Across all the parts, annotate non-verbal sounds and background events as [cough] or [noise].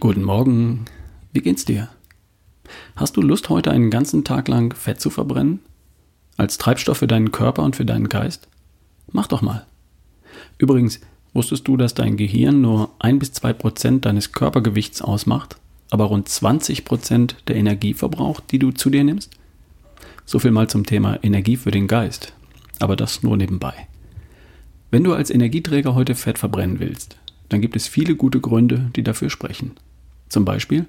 Guten Morgen. Wie geht's dir? Hast du Lust, heute einen ganzen Tag lang Fett zu verbrennen? Als Treibstoff für deinen Körper und für deinen Geist? Mach doch mal. Übrigens, wusstest du, dass dein Gehirn nur ein bis zwei Prozent deines Körpergewichts ausmacht, aber rund 20 Prozent der Energie verbraucht, die du zu dir nimmst? So viel mal zum Thema Energie für den Geist. Aber das nur nebenbei. Wenn du als Energieträger heute Fett verbrennen willst, dann gibt es viele gute Gründe, die dafür sprechen. Zum Beispiel,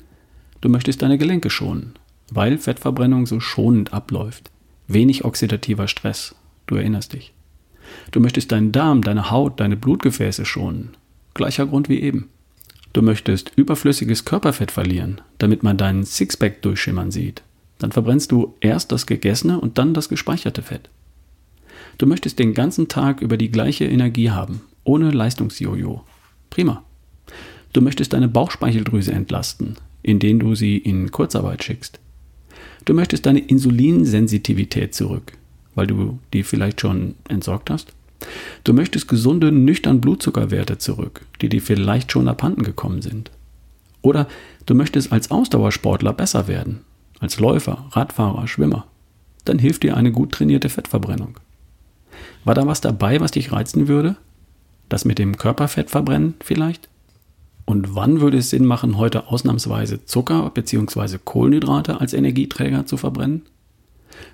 du möchtest deine Gelenke schonen, weil Fettverbrennung so schonend abläuft. Wenig oxidativer Stress, du erinnerst dich. Du möchtest deinen Darm, deine Haut, deine Blutgefäße schonen. Gleicher Grund wie eben. Du möchtest überflüssiges Körperfett verlieren, damit man deinen Sixpack durchschimmern sieht. Dann verbrennst du erst das gegessene und dann das gespeicherte Fett. Du möchtest den ganzen Tag über die gleiche Energie haben, ohne Leistungsjojo. Prima. Du möchtest deine Bauchspeicheldrüse entlasten, indem du sie in Kurzarbeit schickst. Du möchtest deine Insulinsensitivität zurück, weil du die vielleicht schon entsorgt hast. Du möchtest gesunde, nüchtern Blutzuckerwerte zurück, die dir vielleicht schon abhanden gekommen sind. Oder du möchtest als Ausdauersportler besser werden, als Läufer, Radfahrer, Schwimmer, dann hilft dir eine gut trainierte Fettverbrennung. War da was dabei, was dich reizen würde? Das mit dem Körperfett verbrennen vielleicht? Und wann würde es Sinn machen, heute ausnahmsweise Zucker bzw. Kohlenhydrate als Energieträger zu verbrennen?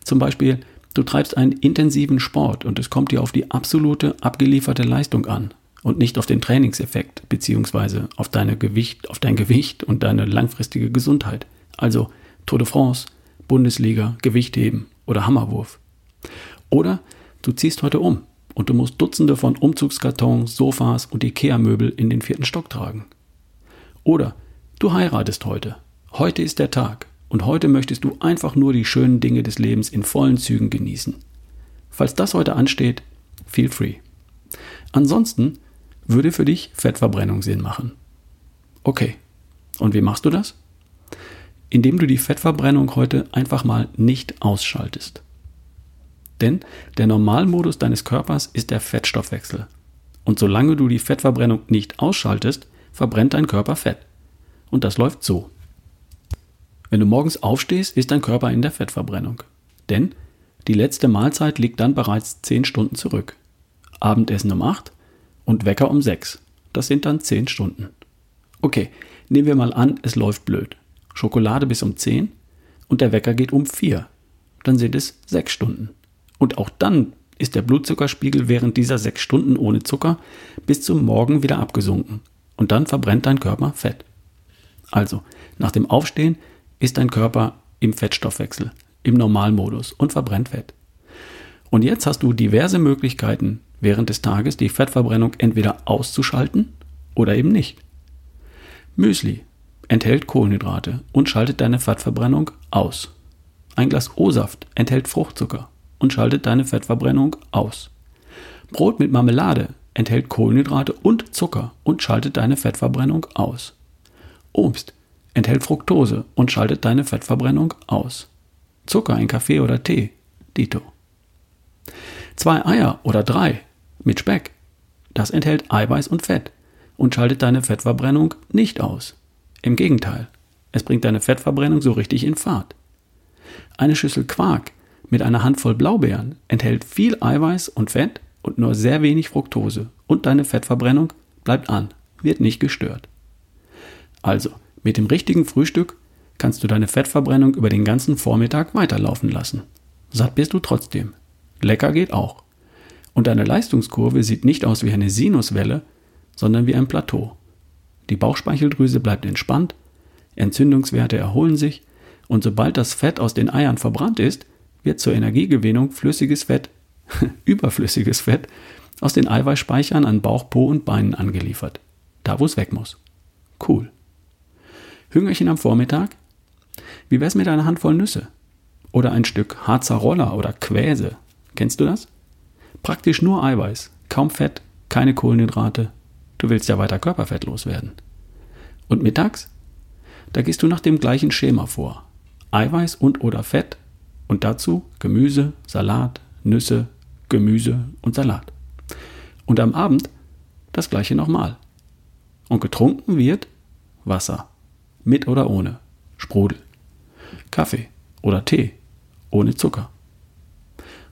Zum Beispiel, du treibst einen intensiven Sport und es kommt dir auf die absolute abgelieferte Leistung an und nicht auf den Trainingseffekt bzw. auf, auf dein Gewicht und deine langfristige Gesundheit. Also Tour de France, Bundesliga, Gewichtheben oder Hammerwurf. Oder du ziehst heute um und du musst Dutzende von Umzugskartons, Sofas und Ikea-Möbel in den vierten Stock tragen. Oder du heiratest heute. Heute ist der Tag und heute möchtest du einfach nur die schönen Dinge des Lebens in vollen Zügen genießen. Falls das heute ansteht, feel free. Ansonsten würde für dich Fettverbrennung Sinn machen. Okay, und wie machst du das? indem du die Fettverbrennung heute einfach mal nicht ausschaltest. Denn der Normalmodus deines Körpers ist der Fettstoffwechsel. Und solange du die Fettverbrennung nicht ausschaltest, verbrennt dein Körper Fett. Und das läuft so. Wenn du morgens aufstehst, ist dein Körper in der Fettverbrennung. Denn die letzte Mahlzeit liegt dann bereits 10 Stunden zurück. Abendessen um 8 und Wecker um 6. Das sind dann 10 Stunden. Okay, nehmen wir mal an, es läuft blöd. Schokolade bis um 10 und der Wecker geht um 4. Dann sind es 6 Stunden. Und auch dann ist der Blutzuckerspiegel während dieser 6 Stunden ohne Zucker bis zum Morgen wieder abgesunken. Und dann verbrennt dein Körper Fett. Also, nach dem Aufstehen ist dein Körper im Fettstoffwechsel, im Normalmodus und verbrennt Fett. Und jetzt hast du diverse Möglichkeiten, während des Tages die Fettverbrennung entweder auszuschalten oder eben nicht. Müsli enthält Kohlenhydrate und schaltet deine Fettverbrennung aus. Ein Glas O-Saft enthält Fruchtzucker und schaltet deine Fettverbrennung aus. Brot mit Marmelade enthält Kohlenhydrate und Zucker und schaltet deine Fettverbrennung aus. Obst enthält Fructose und schaltet deine Fettverbrennung aus. Zucker in Kaffee oder Tee, Dito. Zwei Eier oder drei mit Speck, das enthält Eiweiß und Fett und schaltet deine Fettverbrennung nicht aus. Im Gegenteil, es bringt deine Fettverbrennung so richtig in Fahrt. Eine Schüssel Quark mit einer Handvoll Blaubeeren enthält viel Eiweiß und Fett und nur sehr wenig Fructose und deine Fettverbrennung bleibt an, wird nicht gestört. Also, mit dem richtigen Frühstück kannst du deine Fettverbrennung über den ganzen Vormittag weiterlaufen lassen. Satt bist du trotzdem. Lecker geht auch. Und deine Leistungskurve sieht nicht aus wie eine Sinuswelle, sondern wie ein Plateau. Die Bauchspeicheldrüse bleibt entspannt, Entzündungswerte erholen sich und sobald das Fett aus den Eiern verbrannt ist, wird zur Energiegewinnung flüssiges Fett, [laughs] überflüssiges Fett, aus den Eiweißspeichern an Bauch, Po und Beinen angeliefert. Da, wo es weg muss. Cool. Hüngerchen am Vormittag? Wie wär's mit einer Handvoll Nüsse? Oder ein Stück Harzer Roller oder Quäse? Kennst du das? Praktisch nur Eiweiß, kaum Fett, keine Kohlenhydrate, Du willst ja weiter Körperfett loswerden. Und mittags? Da gehst du nach dem gleichen Schema vor. Eiweiß und oder Fett und dazu Gemüse, Salat, Nüsse, Gemüse und Salat. Und am Abend das gleiche nochmal. Und getrunken wird Wasser. mit oder ohne Sprudel. Kaffee oder Tee ohne Zucker.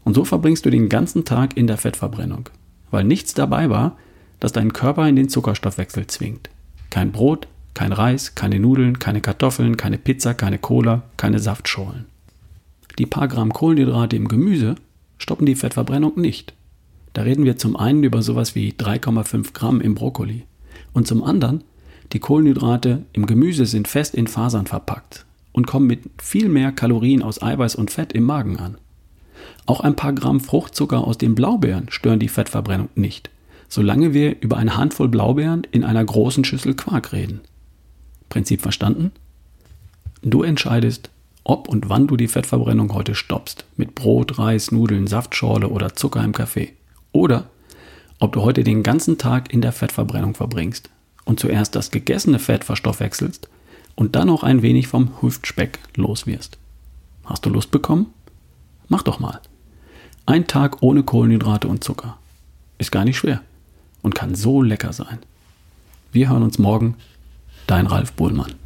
Und so verbringst du den ganzen Tag in der Fettverbrennung, weil nichts dabei war, das deinen Körper in den Zuckerstoffwechsel zwingt. Kein Brot, kein Reis, keine Nudeln, keine Kartoffeln, keine Pizza, keine Cola, keine Saftschorlen. Die paar Gramm Kohlenhydrate im Gemüse stoppen die Fettverbrennung nicht. Da reden wir zum einen über sowas wie 3,5 Gramm im Brokkoli und zum anderen, die Kohlenhydrate im Gemüse sind fest in Fasern verpackt und kommen mit viel mehr Kalorien aus Eiweiß und Fett im Magen an. Auch ein paar Gramm Fruchtzucker aus den Blaubeeren stören die Fettverbrennung nicht, solange wir über eine Handvoll Blaubeeren in einer großen Schüssel Quark reden. Prinzip verstanden? Du entscheidest, ob und wann du die Fettverbrennung heute stoppst, mit Brot, Reis, Nudeln, Saftschorle oder Zucker im Kaffee. Oder ob du heute den ganzen Tag in der Fettverbrennung verbringst und zuerst das gegessene Fett verstoffwechselst und dann auch ein wenig vom Hüftspeck los wirst. Hast du Lust bekommen? Mach doch mal. Ein Tag ohne Kohlenhydrate und Zucker. Ist gar nicht schwer und kann so lecker sein. Wir hören uns morgen. Dein Ralf Bohlmann.